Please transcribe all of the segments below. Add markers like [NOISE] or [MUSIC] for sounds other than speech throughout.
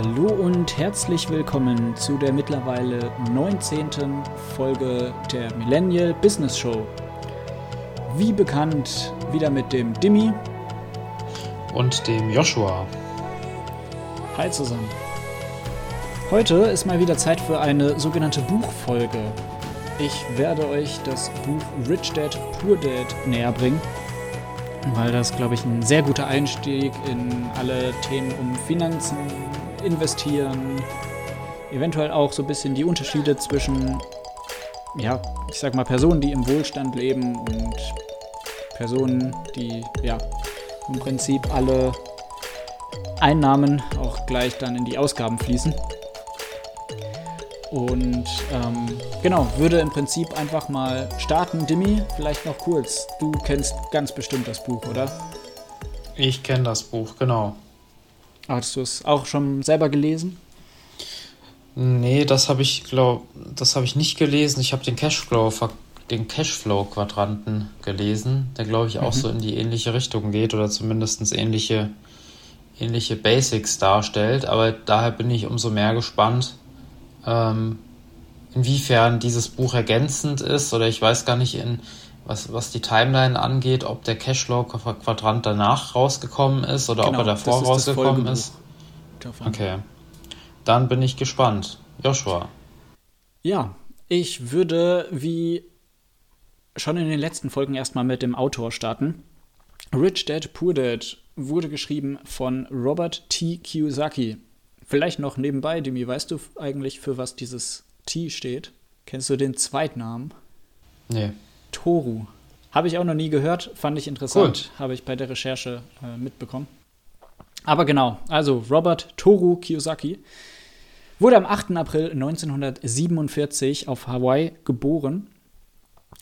Hallo und herzlich willkommen zu der mittlerweile 19. Folge der Millennial Business Show. Wie bekannt, wieder mit dem Dimmi und dem Joshua. Hi zusammen. Heute ist mal wieder Zeit für eine sogenannte Buchfolge. Ich werde euch das Buch Rich Dad Poor Dad näher bringen, weil das, glaube ich, ein sehr guter Einstieg in alle Themen um Finanzen, investieren, eventuell auch so ein bisschen die Unterschiede zwischen, ja, ich sag mal, Personen, die im Wohlstand leben und Personen, die, ja, im Prinzip alle Einnahmen auch gleich dann in die Ausgaben fließen. Und ähm, genau, würde im Prinzip einfach mal starten. Dimi, vielleicht noch kurz. Du kennst ganz bestimmt das Buch, oder? Ich kenne das Buch, genau. Hast du es auch schon selber gelesen? Nee, das habe ich, glaube das habe ich nicht gelesen. Ich habe den Cashflow, den Cashflow-Quadranten gelesen, der, glaube ich, auch mhm. so in die ähnliche Richtung geht oder zumindest ähnliche, ähnliche Basics darstellt. Aber daher bin ich umso mehr gespannt, ähm, inwiefern dieses Buch ergänzend ist oder ich weiß gar nicht, in, was, was die Timeline angeht, ob der Cashflow-Quadrant danach rausgekommen ist oder genau, ob er davor ist rausgekommen ist. Okay. Dann bin ich gespannt. Joshua. Ja, ich würde wie schon in den letzten Folgen erstmal mit dem Autor starten. Rich Dad Poor Dad wurde geschrieben von Robert T. Kiyosaki. Vielleicht noch nebenbei, Demi, weißt du eigentlich, für was dieses T steht? Kennst du den Zweitnamen? Nee. Toru. Habe ich auch noch nie gehört, fand ich interessant, habe ich bei der Recherche äh, mitbekommen. Aber genau, also Robert Toru Kiyosaki wurde am 8. April 1947 auf Hawaii geboren,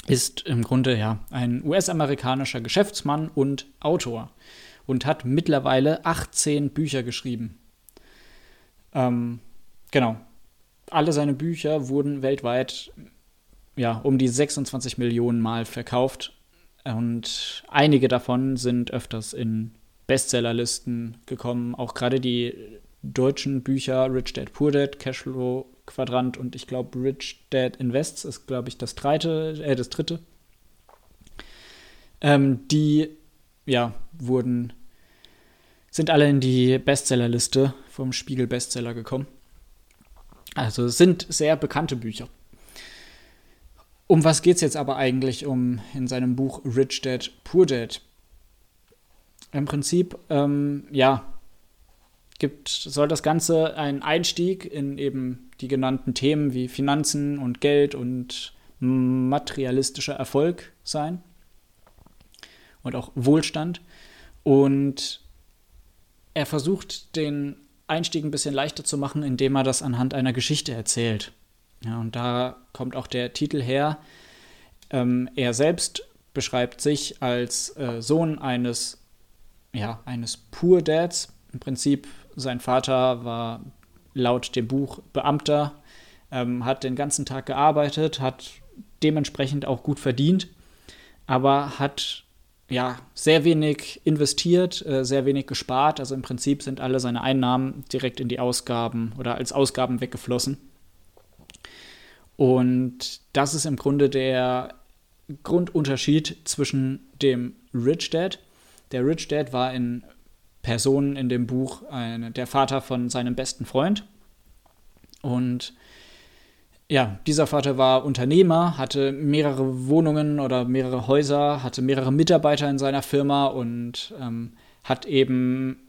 ist im Grunde ja ein US-amerikanischer Geschäftsmann und Autor und hat mittlerweile 18 Bücher geschrieben. Ähm, genau. Alle seine Bücher wurden weltweit ja, um die 26 Millionen Mal verkauft. Und einige davon sind öfters in Bestsellerlisten gekommen. Auch gerade die deutschen Bücher Rich Dad Poor Dad, Cashflow Quadrant und ich glaube Rich Dad Invests ist, glaube ich, das, dreite, äh, das dritte. Ähm, die ja, wurden, sind alle in die Bestsellerliste vom Spiegel Bestseller gekommen. Also es sind sehr bekannte Bücher. Um was geht es jetzt aber eigentlich um in seinem Buch Rich Dad, Poor Dad? Im Prinzip, ähm, ja, gibt, soll das Ganze ein Einstieg in eben die genannten Themen wie Finanzen und Geld und materialistischer Erfolg sein und auch Wohlstand. Und er versucht den Einstieg ein bisschen leichter zu machen, indem er das anhand einer Geschichte erzählt. Ja, und da kommt auch der Titel her. Ähm, er selbst beschreibt sich als äh, Sohn eines, ja, eines Poor Dads. Im Prinzip, sein Vater war laut dem Buch Beamter, ähm, hat den ganzen Tag gearbeitet, hat dementsprechend auch gut verdient, aber hat ja sehr wenig investiert, äh, sehr wenig gespart. Also im Prinzip sind alle seine Einnahmen direkt in die Ausgaben oder als Ausgaben weggeflossen. Und das ist im Grunde der Grundunterschied zwischen dem Rich Dad. Der Rich Dad war in Person in dem Buch eine, der Vater von seinem besten Freund. Und ja, dieser Vater war Unternehmer, hatte mehrere Wohnungen oder mehrere Häuser, hatte mehrere Mitarbeiter in seiner Firma und ähm, hat eben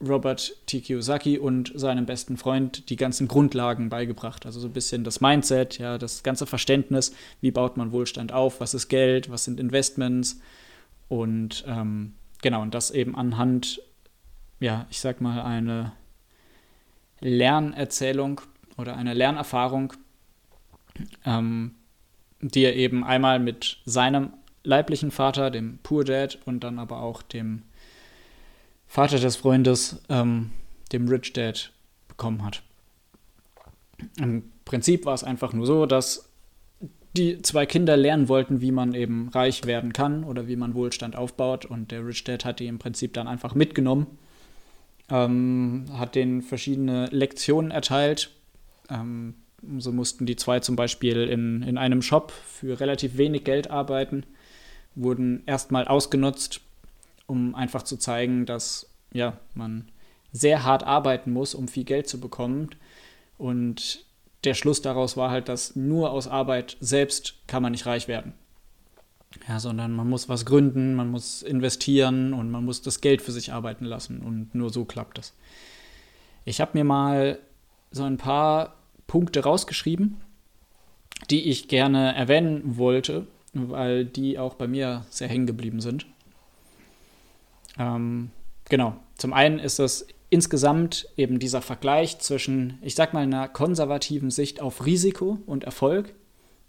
Robert T. Kiyosaki und seinem besten Freund die ganzen Grundlagen beigebracht. Also so ein bisschen das Mindset, ja, das ganze Verständnis, wie baut man Wohlstand auf, was ist Geld, was sind Investments und ähm, genau, und das eben anhand, ja, ich sag mal, eine Lernerzählung oder eine Lernerfahrung, ähm, die er eben einmal mit seinem leiblichen Vater, dem Poor Dad, und dann aber auch dem Vater des Freundes, ähm, dem Rich Dad, bekommen hat. Im Prinzip war es einfach nur so, dass die zwei Kinder lernen wollten, wie man eben reich werden kann oder wie man Wohlstand aufbaut. Und der Rich Dad hat die im Prinzip dann einfach mitgenommen ähm, hat denen verschiedene Lektionen erteilt. Ähm, so mussten die zwei zum Beispiel in, in einem Shop für relativ wenig Geld arbeiten, wurden erstmal ausgenutzt, um einfach zu zeigen, dass ja, man sehr hart arbeiten muss, um viel Geld zu bekommen. Und der Schluss daraus war halt, dass nur aus Arbeit selbst kann man nicht reich werden. Ja, sondern man muss was gründen, man muss investieren und man muss das Geld für sich arbeiten lassen und nur so klappt das. Ich habe mir mal so ein paar Punkte rausgeschrieben, die ich gerne erwähnen wollte, weil die auch bei mir sehr hängen geblieben sind. Ähm, genau. Zum einen ist das insgesamt eben dieser Vergleich zwischen, ich sag mal, einer konservativen Sicht auf Risiko und Erfolg.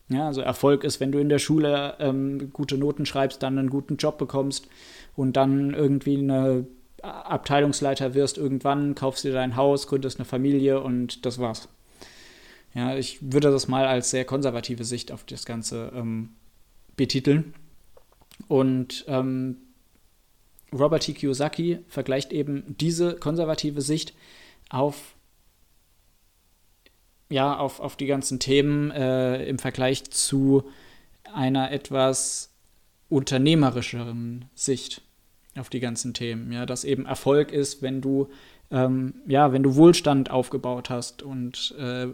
Ja, also Erfolg ist, wenn du in der Schule ähm, gute Noten schreibst, dann einen guten Job bekommst und dann irgendwie eine Abteilungsleiter wirst irgendwann, kaufst dir dein Haus, gründest eine Familie und das war's. Ja, ich würde das mal als sehr konservative Sicht auf das Ganze ähm, betiteln. Und ähm, Robert T. Kiyosaki vergleicht eben diese konservative Sicht auf ja, auf, auf die ganzen Themen äh, im Vergleich zu einer etwas unternehmerischeren Sicht auf die ganzen Themen. Ja, dass eben Erfolg ist, wenn du, ähm, ja, wenn du Wohlstand aufgebaut hast und äh,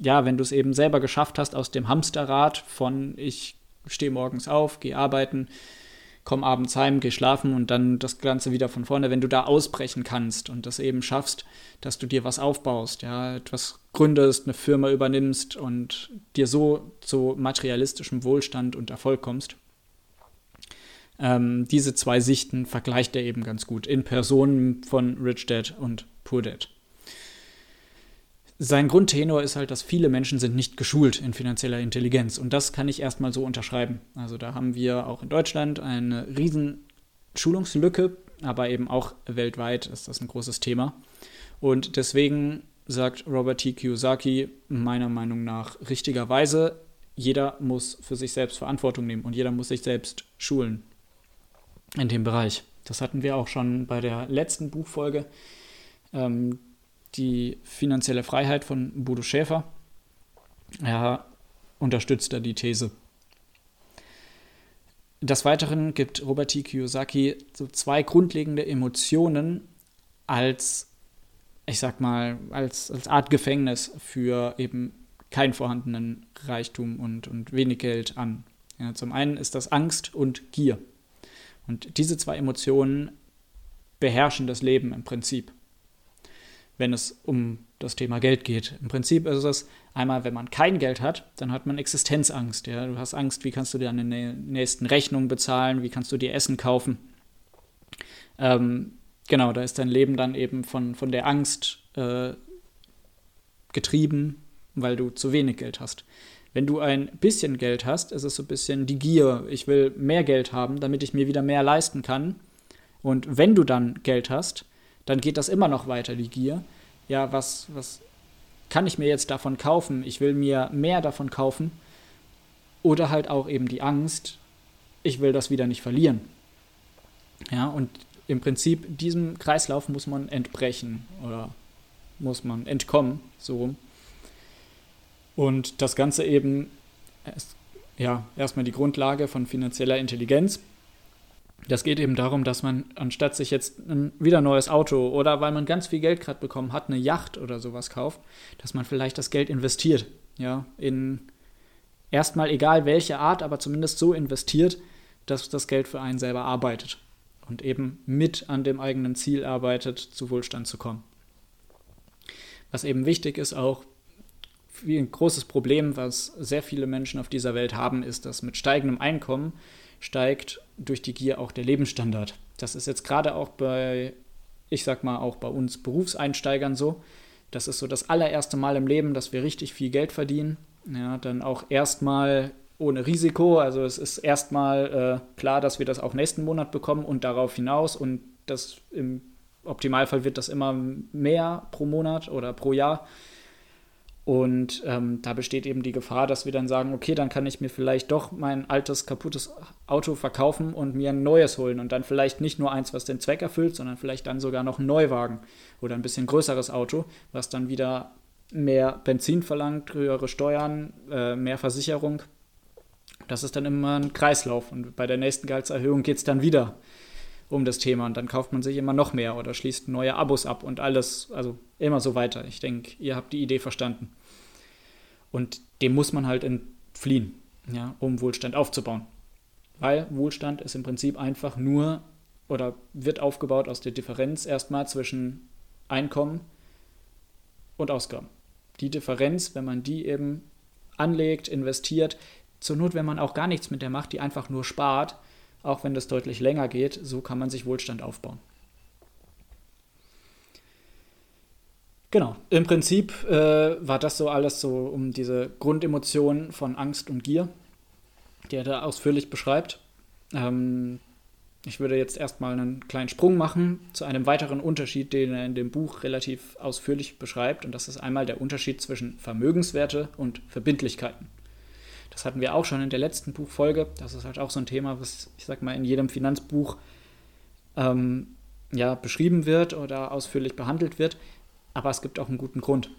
ja, wenn du es eben selber geschafft hast aus dem Hamsterrad von ich stehe morgens auf, gehe arbeiten, komm abends heim, geh schlafen und dann das Ganze wieder von vorne, wenn du da ausbrechen kannst und das eben schaffst, dass du dir was aufbaust, ja, etwas gründest, eine Firma übernimmst und dir so zu materialistischem Wohlstand und Erfolg kommst. Ähm, diese zwei Sichten vergleicht er eben ganz gut in Personen von Rich Dad und Poor Dad sein Grundtenor ist halt, dass viele Menschen sind nicht geschult in finanzieller Intelligenz. Und das kann ich erstmal so unterschreiben. Also da haben wir auch in Deutschland eine riesen Schulungslücke, aber eben auch weltweit ist das ein großes Thema. Und deswegen sagt Robert T. Kiyosaki meiner Meinung nach richtigerweise, jeder muss für sich selbst Verantwortung nehmen und jeder muss sich selbst schulen in dem Bereich. Das hatten wir auch schon bei der letzten Buchfolge. Ähm, die finanzielle Freiheit von Bodo Schäfer. Er unterstützt da die These. Des Weiteren gibt Robert T. Kiyosaki so zwei grundlegende Emotionen als, ich sag mal, als, als Art Gefängnis für eben keinen vorhandenen Reichtum und, und wenig Geld an. Ja, zum einen ist das Angst und Gier. Und diese zwei Emotionen beherrschen das Leben im Prinzip wenn es um das Thema Geld geht. Im Prinzip ist es einmal, wenn man kein Geld hat, dann hat man Existenzangst. Ja? Du hast Angst, wie kannst du deine nächsten Rechnungen bezahlen, wie kannst du dir Essen kaufen. Ähm, genau, da ist dein Leben dann eben von, von der Angst äh, getrieben, weil du zu wenig Geld hast. Wenn du ein bisschen Geld hast, ist es so ein bisschen die Gier. Ich will mehr Geld haben, damit ich mir wieder mehr leisten kann. Und wenn du dann Geld hast, dann geht das immer noch weiter, die Gier. Ja, was, was kann ich mir jetzt davon kaufen? Ich will mir mehr davon kaufen. Oder halt auch eben die Angst, ich will das wieder nicht verlieren. Ja, und im Prinzip diesem Kreislauf muss man entbrechen oder muss man entkommen, so rum. Und das Ganze eben ja erstmal die Grundlage von finanzieller Intelligenz. Das geht eben darum, dass man, anstatt sich jetzt ein wieder neues Auto oder weil man ganz viel Geld gerade bekommen hat, eine Yacht oder sowas kauft, dass man vielleicht das Geld investiert. Ja, in erstmal egal welche Art, aber zumindest so investiert, dass das Geld für einen selber arbeitet und eben mit an dem eigenen Ziel arbeitet, zu Wohlstand zu kommen. Was eben wichtig ist auch, ein großes Problem, was sehr viele Menschen auf dieser Welt haben, ist, dass mit steigendem Einkommen steigt durch die Gier auch der Lebensstandard. Das ist jetzt gerade auch bei, ich sag mal, auch bei uns Berufseinsteigern so. Das ist so das allererste Mal im Leben, dass wir richtig viel Geld verdienen. Ja, dann auch erstmal ohne Risiko. Also es ist erstmal äh, klar, dass wir das auch nächsten Monat bekommen und darauf hinaus. Und das im Optimalfall wird das immer mehr pro Monat oder pro Jahr. Und ähm, da besteht eben die Gefahr, dass wir dann sagen, okay, dann kann ich mir vielleicht doch mein altes, kaputtes Auto verkaufen und mir ein neues holen. Und dann vielleicht nicht nur eins, was den Zweck erfüllt, sondern vielleicht dann sogar noch ein Neuwagen oder ein bisschen größeres Auto, was dann wieder mehr Benzin verlangt, höhere Steuern, äh, mehr Versicherung. Das ist dann immer ein Kreislauf. Und bei der nächsten Gehaltserhöhung geht es dann wieder um das Thema und dann kauft man sich immer noch mehr oder schließt neue Abos ab und alles, also immer so weiter. Ich denke, ihr habt die Idee verstanden. Und dem muss man halt entfliehen, ja, um Wohlstand aufzubauen. Weil Wohlstand ist im Prinzip einfach nur oder wird aufgebaut aus der Differenz erstmal zwischen Einkommen und Ausgaben. Die Differenz, wenn man die eben anlegt, investiert, zur Not, wenn man auch gar nichts mit der macht, die einfach nur spart, auch wenn das deutlich länger geht, so kann man sich Wohlstand aufbauen. Genau, im Prinzip äh, war das so alles so um diese Grundemotionen von Angst und Gier, die er da ausführlich beschreibt. Ähm, ich würde jetzt erstmal einen kleinen Sprung machen zu einem weiteren Unterschied, den er in dem Buch relativ ausführlich beschreibt. Und das ist einmal der Unterschied zwischen Vermögenswerte und Verbindlichkeiten. Das hatten wir auch schon in der letzten Buchfolge. Das ist halt auch so ein Thema, was ich sag mal in jedem Finanzbuch ähm, ja, beschrieben wird oder ausführlich behandelt wird. Aber es gibt auch einen guten Grund.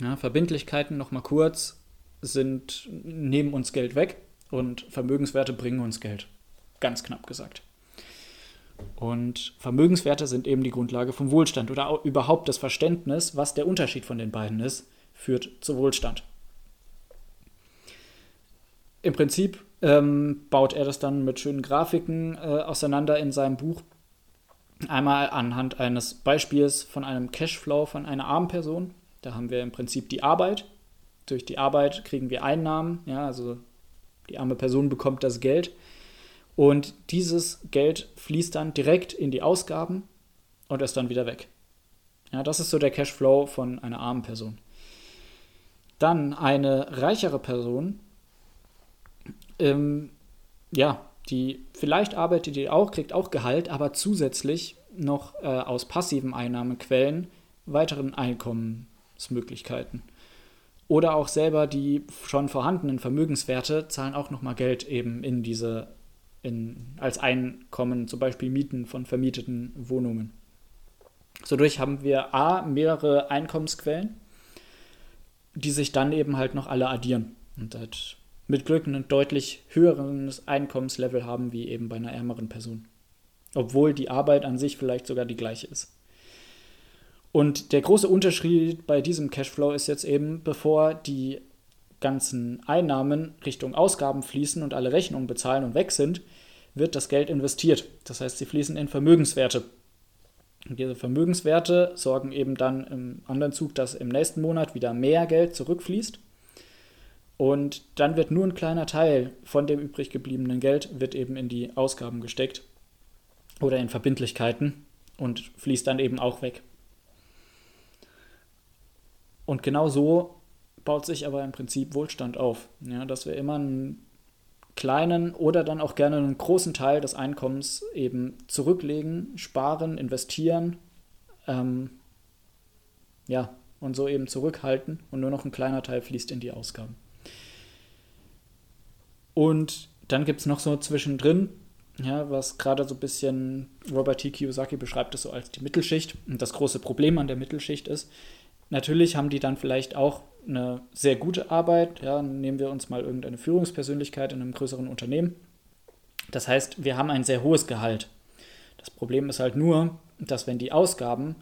Ja, Verbindlichkeiten, nochmal kurz, sind, nehmen uns Geld weg und Vermögenswerte bringen uns Geld. Ganz knapp gesagt. Und Vermögenswerte sind eben die Grundlage vom Wohlstand oder überhaupt das Verständnis, was der Unterschied von den beiden ist, führt zu Wohlstand im Prinzip ähm, baut er das dann mit schönen Grafiken äh, auseinander in seinem Buch. Einmal anhand eines Beispiels von einem Cashflow von einer armen Person. Da haben wir im Prinzip die Arbeit. Durch die Arbeit kriegen wir Einnahmen. Ja, also die arme Person bekommt das Geld. Und dieses Geld fließt dann direkt in die Ausgaben und ist dann wieder weg. Ja, das ist so der Cashflow von einer armen Person. Dann eine reichere Person, ähm, ja, die vielleicht arbeitet die auch, kriegt auch Gehalt, aber zusätzlich noch äh, aus passiven Einnahmequellen weiteren Einkommensmöglichkeiten. Oder auch selber die schon vorhandenen Vermögenswerte zahlen auch nochmal Geld eben in diese, in, als Einkommen, zum Beispiel Mieten von vermieteten Wohnungen. Sodurch haben wir A, mehrere Einkommensquellen, die sich dann eben halt noch alle addieren. Und das mit Glück ein deutlich höheres Einkommenslevel haben wie eben bei einer ärmeren Person. Obwohl die Arbeit an sich vielleicht sogar die gleiche ist. Und der große Unterschied bei diesem Cashflow ist jetzt eben, bevor die ganzen Einnahmen Richtung Ausgaben fließen und alle Rechnungen bezahlen und weg sind, wird das Geld investiert. Das heißt, sie fließen in Vermögenswerte. Und diese Vermögenswerte sorgen eben dann im anderen Zug, dass im nächsten Monat wieder mehr Geld zurückfließt. Und dann wird nur ein kleiner Teil von dem übrig gebliebenen Geld wird eben in die Ausgaben gesteckt oder in Verbindlichkeiten und fließt dann eben auch weg. Und genau so baut sich aber im Prinzip Wohlstand auf, ja, dass wir immer einen kleinen oder dann auch gerne einen großen Teil des Einkommens eben zurücklegen, sparen, investieren, ähm, ja, und so eben zurückhalten und nur noch ein kleiner Teil fließt in die Ausgaben. Und dann gibt es noch so zwischendrin, ja, was gerade so ein bisschen Robert T. Kiyosaki beschreibt es so als die Mittelschicht. Und das große Problem an der Mittelschicht ist, natürlich haben die dann vielleicht auch eine sehr gute Arbeit. Ja, nehmen wir uns mal irgendeine Führungspersönlichkeit in einem größeren Unternehmen. Das heißt, wir haben ein sehr hohes Gehalt. Das Problem ist halt nur, dass wenn die Ausgaben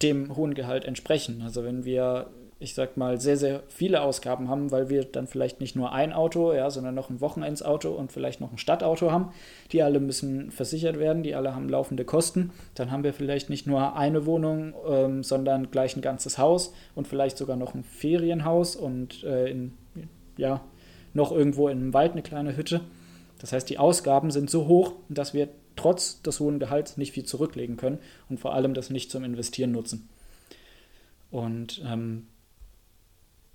dem hohen Gehalt entsprechen, also wenn wir ich sag mal, sehr, sehr viele Ausgaben haben, weil wir dann vielleicht nicht nur ein Auto, ja, sondern noch ein Wochenendsauto und vielleicht noch ein Stadtauto haben. Die alle müssen versichert werden, die alle haben laufende Kosten. Dann haben wir vielleicht nicht nur eine Wohnung, ähm, sondern gleich ein ganzes Haus und vielleicht sogar noch ein Ferienhaus und äh, in, ja, noch irgendwo in einem Wald eine kleine Hütte. Das heißt, die Ausgaben sind so hoch, dass wir trotz des hohen Gehalts nicht viel zurücklegen können und vor allem das nicht zum Investieren nutzen. Und ähm,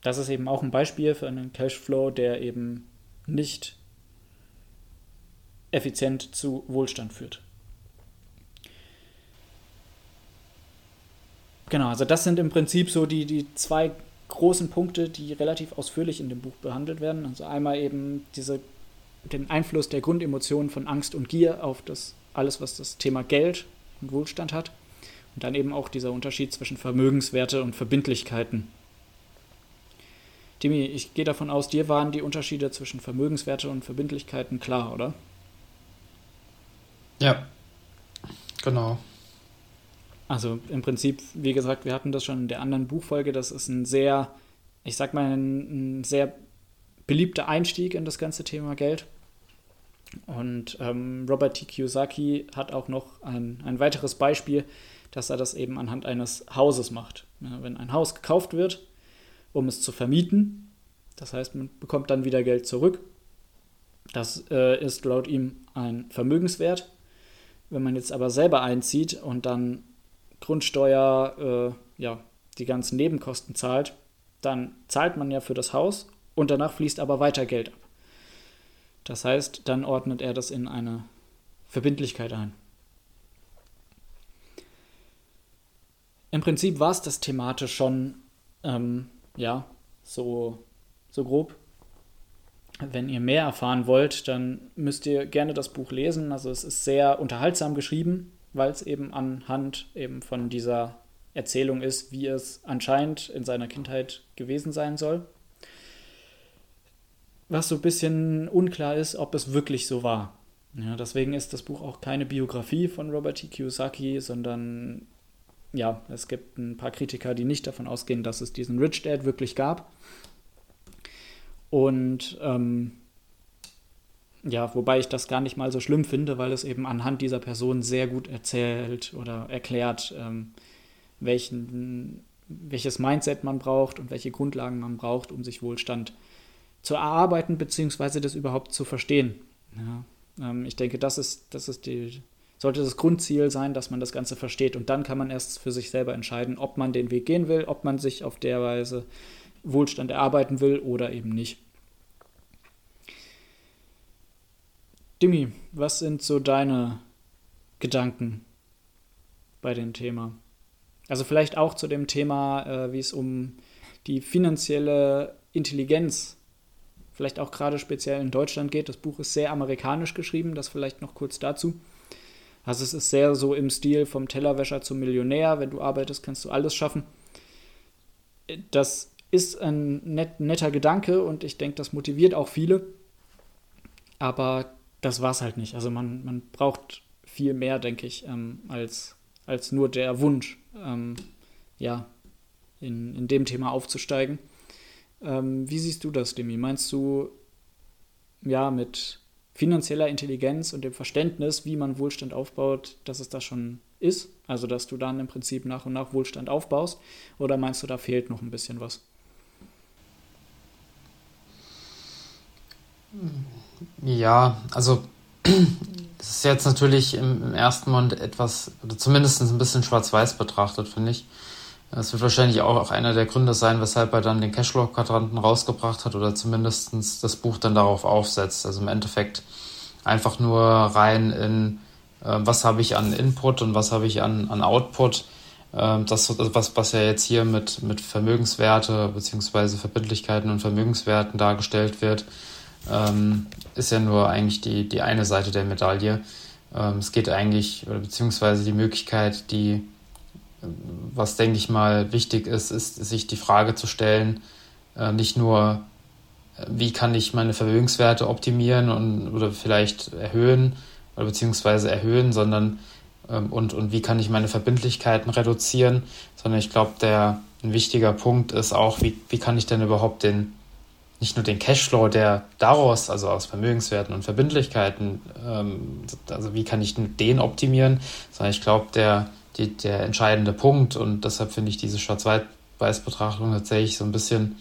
das ist eben auch ein Beispiel für einen Cashflow, der eben nicht effizient zu Wohlstand führt. Genau, also das sind im Prinzip so die, die zwei großen Punkte, die relativ ausführlich in dem Buch behandelt werden. Also einmal eben diese, den Einfluss der Grundemotionen von Angst und Gier auf das alles, was das Thema Geld und Wohlstand hat. Und dann eben auch dieser Unterschied zwischen Vermögenswerte und Verbindlichkeiten. Timi, ich gehe davon aus, dir waren die Unterschiede zwischen Vermögenswerte und Verbindlichkeiten klar, oder? Ja, genau. Also im Prinzip, wie gesagt, wir hatten das schon in der anderen Buchfolge, das ist ein sehr, ich sag mal, ein, ein sehr beliebter Einstieg in das ganze Thema Geld. Und ähm, Robert T. Kiyosaki hat auch noch ein, ein weiteres Beispiel, dass er das eben anhand eines Hauses macht. Ja, wenn ein Haus gekauft wird, um es zu vermieten, das heißt, man bekommt dann wieder Geld zurück. Das äh, ist laut ihm ein Vermögenswert. Wenn man jetzt aber selber einzieht und dann Grundsteuer, äh, ja, die ganzen Nebenkosten zahlt, dann zahlt man ja für das Haus und danach fließt aber weiter Geld ab. Das heißt, dann ordnet er das in eine Verbindlichkeit ein. Im Prinzip war es das thematisch schon, ähm, ja, so, so grob. Wenn ihr mehr erfahren wollt, dann müsst ihr gerne das Buch lesen. Also es ist sehr unterhaltsam geschrieben weil es eben anhand eben von dieser Erzählung ist, wie es anscheinend in seiner Kindheit gewesen sein soll. Was so ein bisschen unklar ist, ob es wirklich so war. Ja, deswegen ist das Buch auch keine Biografie von Robert T. Kiyosaki, sondern ja, es gibt ein paar Kritiker, die nicht davon ausgehen, dass es diesen Rich Dad wirklich gab. Und ähm, ja, wobei ich das gar nicht mal so schlimm finde, weil es eben anhand dieser Person sehr gut erzählt oder erklärt, ähm, welchen, welches Mindset man braucht und welche Grundlagen man braucht, um sich Wohlstand zu erarbeiten, beziehungsweise das überhaupt zu verstehen. Ja, ähm, ich denke, das ist, das ist die, sollte das Grundziel sein, dass man das Ganze versteht. Und dann kann man erst für sich selber entscheiden, ob man den Weg gehen will, ob man sich auf der Weise Wohlstand erarbeiten will oder eben nicht. Dimi, was sind so deine Gedanken bei dem Thema? Also vielleicht auch zu dem Thema, äh, wie es um die finanzielle Intelligenz, vielleicht auch gerade speziell in Deutschland geht. Das Buch ist sehr amerikanisch geschrieben, das vielleicht noch kurz dazu. Also es ist sehr so im Stil vom Tellerwäscher zum Millionär. Wenn du arbeitest, kannst du alles schaffen. Das ist ein net, netter Gedanke und ich denke, das motiviert auch viele. Aber das war es halt nicht. Also man, man braucht viel mehr, denke ich, ähm, als, als nur der Wunsch, ähm, ja, in, in dem Thema aufzusteigen. Ähm, wie siehst du das, Demi? Meinst du, ja, mit finanzieller Intelligenz und dem Verständnis, wie man Wohlstand aufbaut, dass es das schon ist? Also, dass du dann im Prinzip nach und nach Wohlstand aufbaust? Oder meinst du, da fehlt noch ein bisschen was? Ja, also [CLEARS THROAT] das ist jetzt natürlich im, im ersten Moment etwas, oder zumindest ein bisschen schwarz-weiß betrachtet, finde ich. Das wird wahrscheinlich auch, einer der Gründe sein, weshalb er dann den Cashflow-Quadranten rausgebracht hat oder zumindest das Buch dann darauf aufsetzt. Also im Endeffekt einfach nur rein in, äh, was habe ich an Input und was habe ich an, an Output. Äh, das, was, was ja jetzt hier mit, mit Vermögenswerte beziehungsweise Verbindlichkeiten und Vermögenswerten dargestellt wird, ähm, ist ja nur eigentlich die, die eine Seite der Medaille. Ähm, es geht eigentlich, oder beziehungsweise die Möglichkeit, die, was denke ich mal wichtig ist, ist, sich die Frage zu stellen, äh, nicht nur, wie kann ich meine Vermögenswerte optimieren und, oder vielleicht erhöhen, oder beziehungsweise erhöhen, sondern ähm, und, und wie kann ich meine Verbindlichkeiten reduzieren, sondern ich glaube, der ein wichtiger Punkt ist auch, wie, wie kann ich denn überhaupt den, nicht nur den Cashflow, der daraus, also aus Vermögenswerten und Verbindlichkeiten, ähm, also wie kann ich den optimieren, sondern ich glaube, der, die, der entscheidende Punkt. Und deshalb finde ich diese Schwarz-Weiß-Betrachtung tatsächlich so ein bisschen,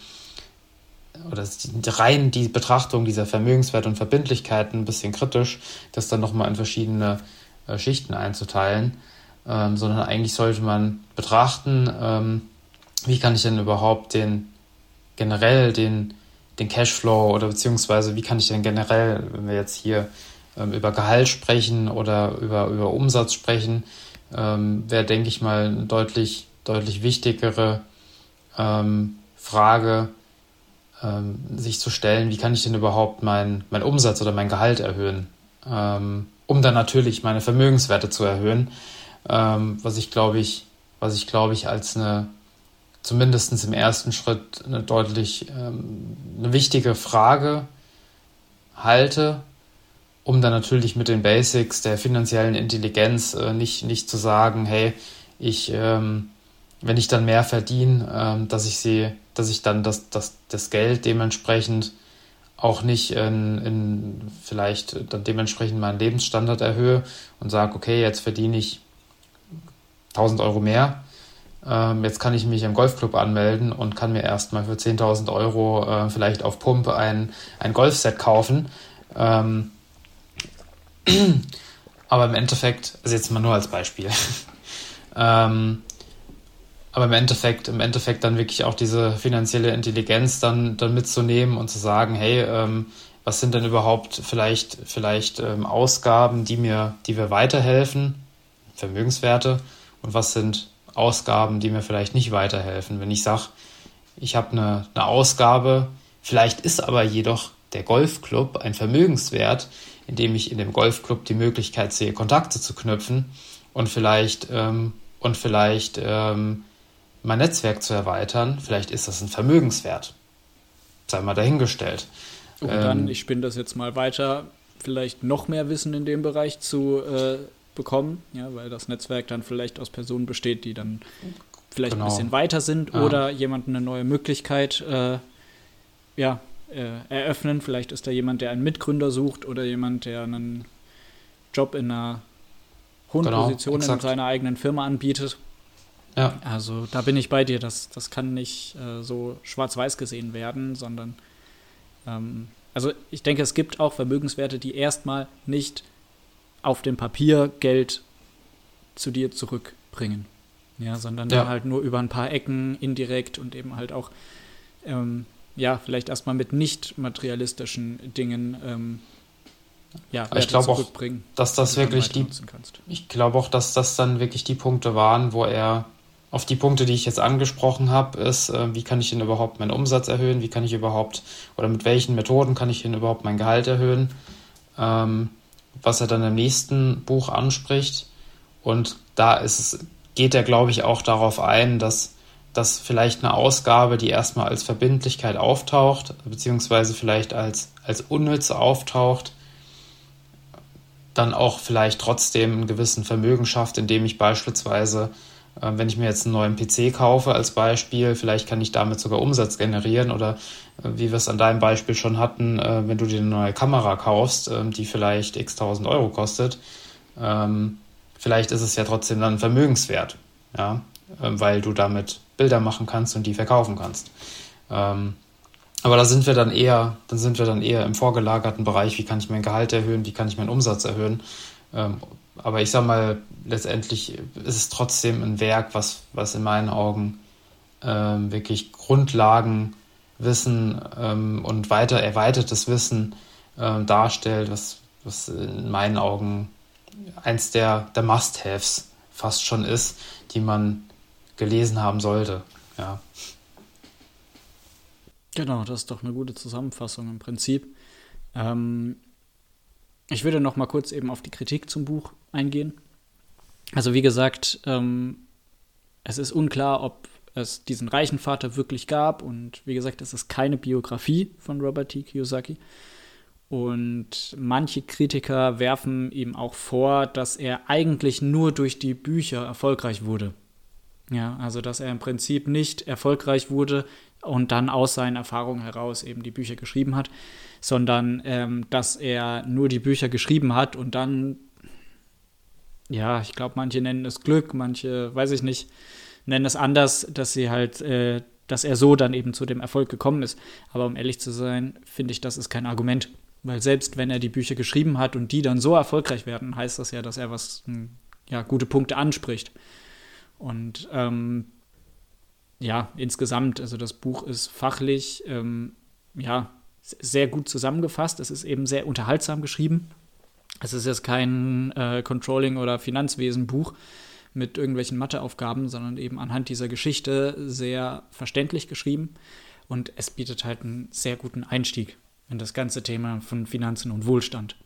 oder rein die Betrachtung dieser Vermögenswerte und Verbindlichkeiten ein bisschen kritisch, das dann nochmal in verschiedene äh, Schichten einzuteilen, ähm, sondern eigentlich sollte man betrachten, ähm, wie kann ich denn überhaupt den generell den den Cashflow oder beziehungsweise wie kann ich denn generell, wenn wir jetzt hier ähm, über Gehalt sprechen oder über, über Umsatz sprechen, ähm, wäre, denke ich mal, eine deutlich, deutlich wichtigere ähm, Frage ähm, sich zu stellen, wie kann ich denn überhaupt meinen mein Umsatz oder mein Gehalt erhöhen, ähm, um dann natürlich meine Vermögenswerte zu erhöhen, ähm, was ich glaube ich, was ich glaube ich als eine zumindest im ersten Schritt eine deutlich ähm, eine wichtige Frage halte, um dann natürlich mit den Basics der finanziellen Intelligenz äh, nicht, nicht zu sagen, hey, ich, ähm, wenn ich dann mehr verdiene, ähm, dass ich sie, dass ich dann das, das, das Geld dementsprechend auch nicht in, in vielleicht dann dementsprechend meinen Lebensstandard erhöhe und sage, okay, jetzt verdiene ich 1000 Euro mehr, ähm, jetzt kann ich mich im Golfclub anmelden und kann mir erstmal für 10.000 Euro äh, vielleicht auf Pump ein, ein Golfset kaufen. Ähm, [CLEARS THROAT] aber im Endeffekt, also jetzt mal nur als Beispiel, [LAUGHS] ähm, aber im Endeffekt, im Endeffekt dann wirklich auch diese finanzielle Intelligenz dann, dann mitzunehmen und zu sagen, hey, ähm, was sind denn überhaupt vielleicht, vielleicht ähm, Ausgaben, die mir, die mir weiterhelfen, Vermögenswerte, und was sind Ausgaben, die mir vielleicht nicht weiterhelfen. Wenn ich sage, ich habe eine, eine Ausgabe, vielleicht ist aber jedoch der Golfclub ein Vermögenswert, indem ich in dem Golfclub die Möglichkeit sehe, Kontakte zu knüpfen und vielleicht, ähm, und vielleicht ähm, mein Netzwerk zu erweitern. Vielleicht ist das ein Vermögenswert. Sei mal dahingestellt. Und dann, ähm, ich spinne das jetzt mal weiter, vielleicht noch mehr Wissen in dem Bereich zu äh, bekommen, ja, weil das Netzwerk dann vielleicht aus Personen besteht, die dann vielleicht genau. ein bisschen weiter sind ja. oder jemand eine neue Möglichkeit äh, ja, äh, eröffnen. Vielleicht ist da jemand, der einen Mitgründer sucht oder jemand, der einen Job in einer hohen genau, Position exakt. in seiner eigenen Firma anbietet. Ja. Also da bin ich bei dir. Das, das kann nicht äh, so schwarz-weiß gesehen werden, sondern ähm, also ich denke, es gibt auch Vermögenswerte, die erstmal nicht auf dem Papier Geld zu dir zurückbringen. Ja, sondern ja. halt nur über ein paar Ecken indirekt und eben halt auch, ähm, ja, vielleicht erstmal mit nicht materialistischen Dingen, ähm, ja, ich glaube auch, dass das wirklich die, ich glaube auch, dass das dann wirklich die Punkte waren, wo er auf die Punkte, die ich jetzt angesprochen habe, ist, äh, wie kann ich denn überhaupt meinen Umsatz erhöhen, wie kann ich überhaupt, oder mit welchen Methoden kann ich denn überhaupt mein Gehalt erhöhen, ähm, was er dann im nächsten Buch anspricht. Und da ist es, geht er, glaube ich, auch darauf ein, dass, dass vielleicht eine Ausgabe, die erstmal als Verbindlichkeit auftaucht, beziehungsweise vielleicht als, als unnütz auftaucht, dann auch vielleicht trotzdem einen gewissen Vermögen schafft, indem ich beispielsweise, äh, wenn ich mir jetzt einen neuen PC kaufe als Beispiel, vielleicht kann ich damit sogar Umsatz generieren oder wie wir es an deinem Beispiel schon hatten, äh, wenn du dir eine neue Kamera kaufst, äh, die vielleicht x tausend Euro kostet, ähm, vielleicht ist es ja trotzdem dann Vermögenswert, ja, äh, weil du damit Bilder machen kannst und die verkaufen kannst. Ähm, aber da sind wir dann eher, dann sind wir dann eher im vorgelagerten Bereich, wie kann ich mein Gehalt erhöhen, wie kann ich meinen Umsatz erhöhen. Ähm, aber ich sag mal, letztendlich ist es trotzdem ein Werk, was, was in meinen Augen ähm, wirklich Grundlagen Wissen ähm, und weiter erweitertes Wissen ähm, darstellt, was, was in meinen Augen eins der, der Must-Haves fast schon ist, die man gelesen haben sollte. Ja. Genau, das ist doch eine gute Zusammenfassung im Prinzip. Ähm, ich würde noch mal kurz eben auf die Kritik zum Buch eingehen. Also wie gesagt, ähm, es ist unklar, ob es diesen reichen Vater wirklich gab. Und wie gesagt, es ist keine Biografie von Robert T. Kiyosaki. Und manche Kritiker werfen ihm auch vor, dass er eigentlich nur durch die Bücher erfolgreich wurde. Ja, also dass er im Prinzip nicht erfolgreich wurde und dann aus seinen Erfahrungen heraus eben die Bücher geschrieben hat, sondern ähm, dass er nur die Bücher geschrieben hat und dann, ja, ich glaube, manche nennen es Glück, manche, weiß ich nicht, nennen es anders, dass sie halt, äh, dass er so dann eben zu dem Erfolg gekommen ist. Aber um ehrlich zu sein, finde ich, das ist kein Argument. Weil selbst wenn er die Bücher geschrieben hat und die dann so erfolgreich werden, heißt das ja, dass er was, hm, ja, gute Punkte anspricht. Und ähm, ja, insgesamt, also das Buch ist fachlich, ähm, ja, sehr gut zusammengefasst. Es ist eben sehr unterhaltsam geschrieben. Es ist jetzt kein äh, Controlling- oder Finanzwesen-Buch, mit irgendwelchen Matheaufgaben, sondern eben anhand dieser Geschichte sehr verständlich geschrieben. Und es bietet halt einen sehr guten Einstieg in das ganze Thema von Finanzen und Wohlstand.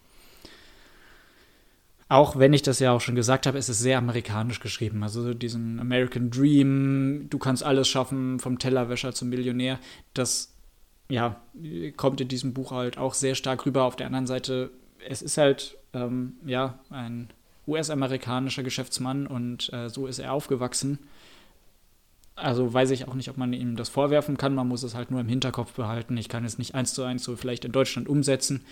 Auch wenn ich das ja auch schon gesagt habe, es ist sehr amerikanisch geschrieben. Also diesen American Dream, du kannst alles schaffen, vom Tellerwäscher zum Millionär, das ja, kommt in diesem Buch halt auch sehr stark rüber. Auf der anderen Seite, es ist halt ähm, ja ein US-amerikanischer Geschäftsmann und äh, so ist er aufgewachsen. Also weiß ich auch nicht, ob man ihm das vorwerfen kann. Man muss es halt nur im Hinterkopf behalten. Ich kann es nicht eins zu eins so vielleicht in Deutschland umsetzen.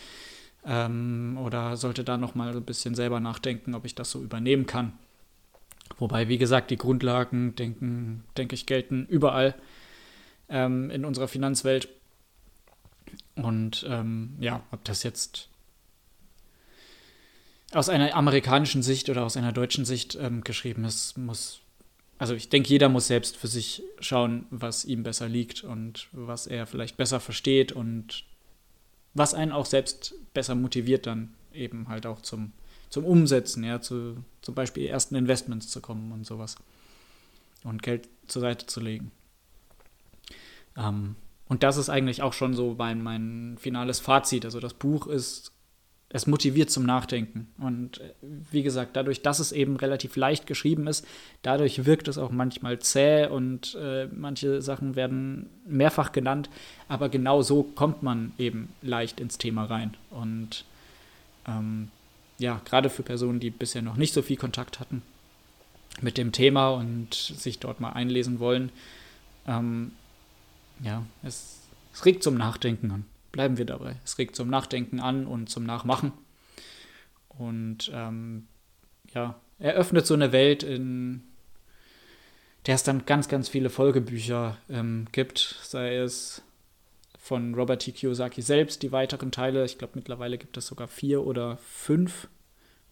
Ähm, oder sollte da noch mal ein bisschen selber nachdenken, ob ich das so übernehmen kann. Wobei, wie gesagt, die Grundlagen, denken, denke ich, gelten überall ähm, in unserer Finanzwelt. Und ähm, ja, ob das jetzt aus einer amerikanischen Sicht oder aus einer deutschen Sicht ähm, geschrieben ist, muss, also ich denke, jeder muss selbst für sich schauen, was ihm besser liegt und was er vielleicht besser versteht und was einen auch selbst besser motiviert, dann eben halt auch zum, zum Umsetzen, ja, zu zum Beispiel ersten Investments zu kommen und sowas. Und Geld zur Seite zu legen. Ähm, und das ist eigentlich auch schon so mein, mein finales Fazit. Also das Buch ist es motiviert zum Nachdenken. Und äh, wie gesagt, dadurch, dass es eben relativ leicht geschrieben ist, dadurch wirkt es auch manchmal zäh und äh, manche Sachen werden mehrfach genannt. Aber genau so kommt man eben leicht ins Thema rein. Und ähm, ja, gerade für Personen, die bisher noch nicht so viel Kontakt hatten mit dem Thema und sich dort mal einlesen wollen, ähm, ja, es, es regt zum Nachdenken an bleiben wir dabei. Es regt zum Nachdenken an und zum Nachmachen. Und ähm, ja, eröffnet so eine Welt, in der es dann ganz, ganz viele Folgebücher ähm, gibt, sei es von Robert T. Kiyosaki selbst, die weiteren Teile. Ich glaube, mittlerweile gibt es sogar vier oder fünf,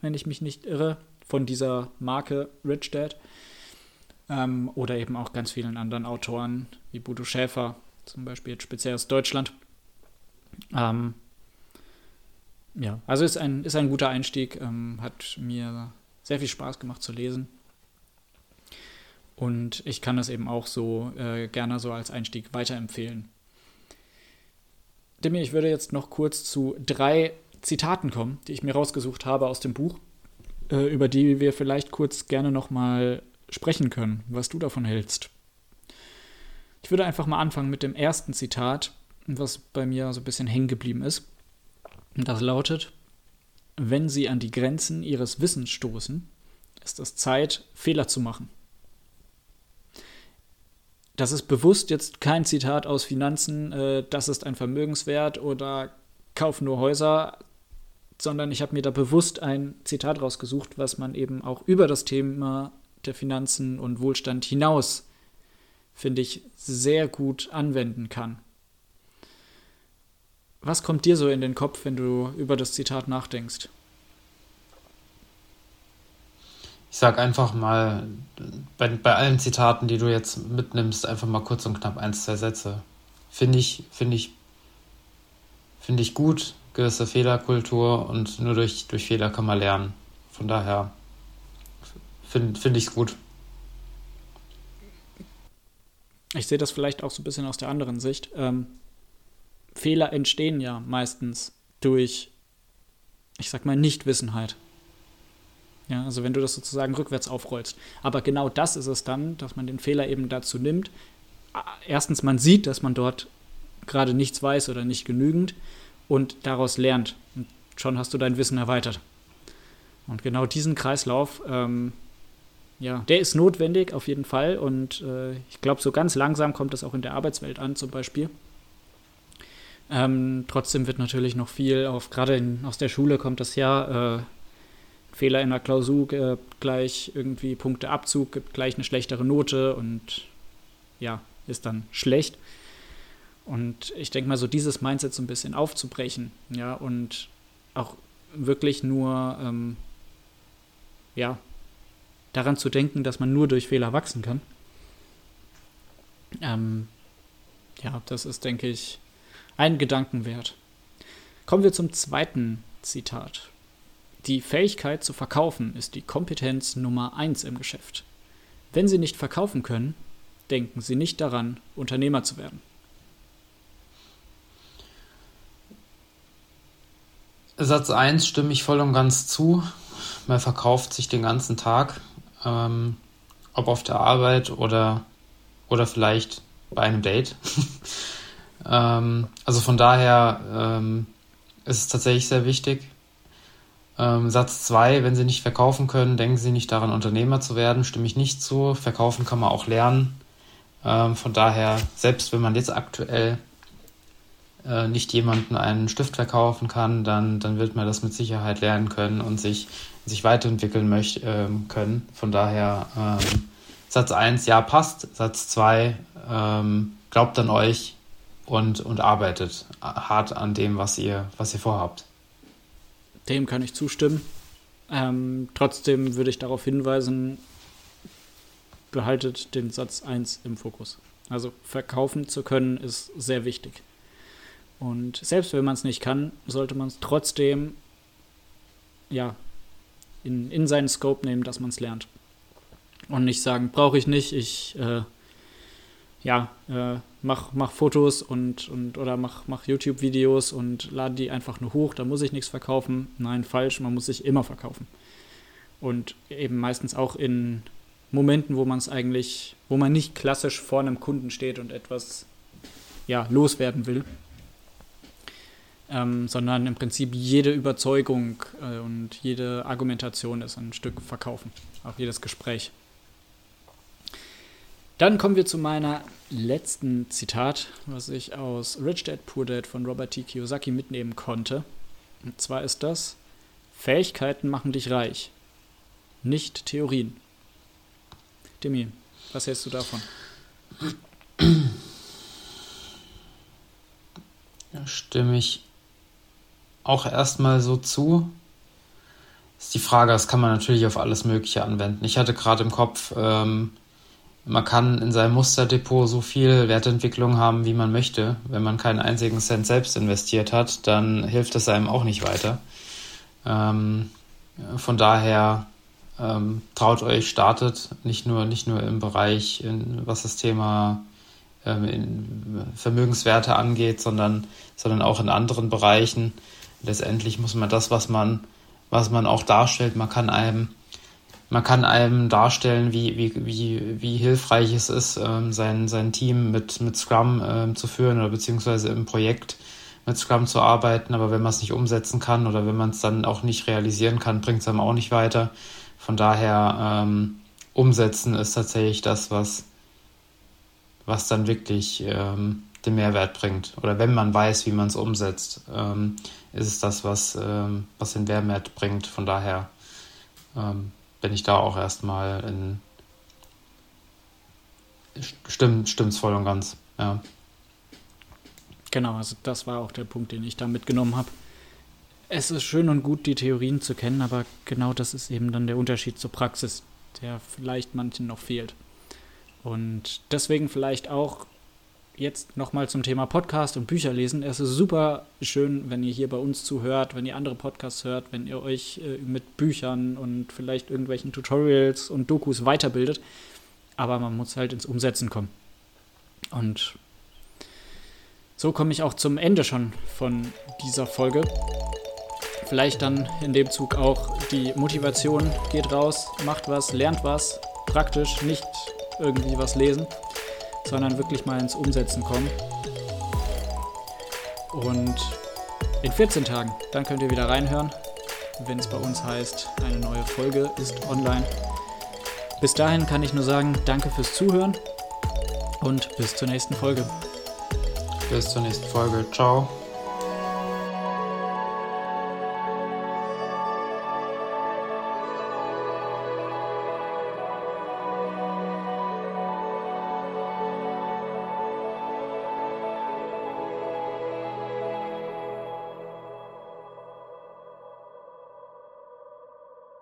wenn ich mich nicht irre, von dieser Marke Rich Dad. Ähm, oder eben auch ganz vielen anderen Autoren, wie Bodo Schäfer, zum Beispiel jetzt speziell aus Deutschland. Ähm, ja, also ist ein, ist ein guter Einstieg, ähm, hat mir sehr viel Spaß gemacht zu lesen. Und ich kann das eben auch so äh, gerne so als Einstieg weiterempfehlen. Demi, ich würde jetzt noch kurz zu drei Zitaten kommen, die ich mir rausgesucht habe aus dem Buch, äh, über die wir vielleicht kurz gerne nochmal sprechen können, was du davon hältst. Ich würde einfach mal anfangen mit dem ersten Zitat, was bei mir so ein bisschen hängen geblieben ist. Und das lautet, wenn Sie an die Grenzen Ihres Wissens stoßen, ist es Zeit, Fehler zu machen. Das ist bewusst jetzt kein Zitat aus Finanzen, äh, das ist ein Vermögenswert oder kauf nur Häuser, sondern ich habe mir da bewusst ein Zitat rausgesucht, was man eben auch über das Thema der Finanzen und Wohlstand hinaus, finde ich, sehr gut anwenden kann. Was kommt dir so in den Kopf, wenn du über das Zitat nachdenkst? Ich sag einfach mal, bei, bei allen Zitaten, die du jetzt mitnimmst, einfach mal kurz und knapp ein, zwei Sätze. Finde ich, finde ich, finde ich gut, gewisse Fehlerkultur und nur durch, durch Fehler kann man lernen. Von daher finde find ich es gut. Ich sehe das vielleicht auch so ein bisschen aus der anderen Sicht. Ähm, Fehler entstehen ja meistens durch, ich sag mal, Nichtwissenheit. Ja, also wenn du das sozusagen rückwärts aufrollst. Aber genau das ist es dann, dass man den Fehler eben dazu nimmt. Erstens, man sieht, dass man dort gerade nichts weiß oder nicht genügend und daraus lernt. Und schon hast du dein Wissen erweitert. Und genau diesen Kreislauf, ähm, ja, der ist notwendig auf jeden Fall. Und äh, ich glaube, so ganz langsam kommt das auch in der Arbeitswelt an, zum Beispiel. Ähm, trotzdem wird natürlich noch viel auf, gerade aus der Schule kommt das ja, äh, Fehler in der Klausur äh, gleich irgendwie Punkteabzug, gibt gleich eine schlechtere Note und ja, ist dann schlecht. Und ich denke mal, so dieses Mindset so ein bisschen aufzubrechen, ja, und auch wirklich nur, ähm, ja, daran zu denken, dass man nur durch Fehler wachsen kann. Ähm, ja, das ist, denke ich, ein Gedanken wert. Kommen wir zum zweiten Zitat. Die Fähigkeit zu verkaufen ist die Kompetenz Nummer eins im Geschäft. Wenn Sie nicht verkaufen können, denken Sie nicht daran, Unternehmer zu werden. Satz 1 stimme ich voll und ganz zu. Man verkauft sich den ganzen Tag, ähm, ob auf der Arbeit oder, oder vielleicht bei einem Date. [LAUGHS] ähm, also von daher ähm, ist es tatsächlich sehr wichtig. Ähm, Satz 2, wenn Sie nicht verkaufen können, denken Sie nicht daran, Unternehmer zu werden, stimme ich nicht zu. Verkaufen kann man auch lernen. Ähm, von daher, selbst wenn man jetzt aktuell äh, nicht jemanden einen Stift verkaufen kann, dann, dann wird man das mit Sicherheit lernen können und sich, sich weiterentwickeln möcht, äh, können. Von daher, ähm, Satz 1, ja, passt. Satz 2, ähm, glaubt an euch und, und arbeitet hart an dem, was ihr, was ihr vorhabt. Dem kann ich zustimmen. Ähm, trotzdem würde ich darauf hinweisen, behaltet den Satz 1 im Fokus. Also verkaufen zu können ist sehr wichtig. Und selbst wenn man es nicht kann, sollte man es trotzdem ja, in, in seinen Scope nehmen, dass man es lernt. Und nicht sagen, brauche ich nicht, ich äh, ja, äh, mach, mach Fotos und, und oder mach, mach YouTube-Videos und lade die einfach nur hoch, da muss ich nichts verkaufen. Nein, falsch, man muss sich immer verkaufen. Und eben meistens auch in Momenten, wo man es eigentlich, wo man nicht klassisch vor einem Kunden steht und etwas ja, loswerden will, ähm, sondern im Prinzip jede Überzeugung äh, und jede Argumentation ist ein Stück verkaufen, auch jedes Gespräch. Dann kommen wir zu meiner letzten Zitat, was ich aus Rich Dad Poor Dad von Robert T. Kiyosaki mitnehmen konnte. Und zwar ist das: Fähigkeiten machen dich reich, nicht Theorien. Demi, was hältst du davon? Ja, stimme ich auch erstmal so zu. Ist die Frage, das kann man natürlich auf alles Mögliche anwenden. Ich hatte gerade im Kopf, ähm, man kann in seinem Musterdepot so viel Wertentwicklung haben, wie man möchte. Wenn man keinen einzigen Cent selbst investiert hat, dann hilft das einem auch nicht weiter. Ähm, von daher ähm, traut euch, startet, nicht nur, nicht nur im Bereich, in, was das Thema ähm, Vermögenswerte angeht, sondern, sondern auch in anderen Bereichen. Letztendlich muss man das, was man, was man auch darstellt, man kann einem, man kann einem darstellen, wie, wie, wie, wie hilfreich es ist, ähm, sein, sein Team mit, mit Scrum ähm, zu führen oder beziehungsweise im Projekt mit Scrum zu arbeiten, aber wenn man es nicht umsetzen kann oder wenn man es dann auch nicht realisieren kann, bringt es einem auch nicht weiter. Von daher ähm, umsetzen ist tatsächlich das, was, was dann wirklich ähm, den Mehrwert bringt. Oder wenn man weiß, wie man es umsetzt, ähm, ist es das, was, ähm, was den Mehrwert bringt. Von daher ähm, bin ich da auch erstmal in. Stimmt, stimmt's voll und ganz, ja. Genau, also das war auch der Punkt, den ich da mitgenommen habe es ist schön und gut, die Theorien zu kennen, aber genau das ist eben dann der Unterschied zur Praxis, der vielleicht manchen noch fehlt. Und deswegen vielleicht auch jetzt nochmal zum Thema Podcast und Bücher lesen. Es ist super schön, wenn ihr hier bei uns zuhört, wenn ihr andere Podcasts hört, wenn ihr euch äh, mit Büchern und vielleicht irgendwelchen Tutorials und Dokus weiterbildet. Aber man muss halt ins Umsetzen kommen. Und so komme ich auch zum Ende schon von dieser Folge vielleicht dann in dem Zug auch die Motivation geht raus, macht was, lernt was, praktisch, nicht irgendwie was lesen, sondern wirklich mal ins Umsetzen kommen. Und in 14 Tagen, dann könnt ihr wieder reinhören, wenn es bei uns heißt, eine neue Folge ist online. Bis dahin kann ich nur sagen, danke fürs Zuhören und bis zur nächsten Folge. Bis zur nächsten Folge. Ciao.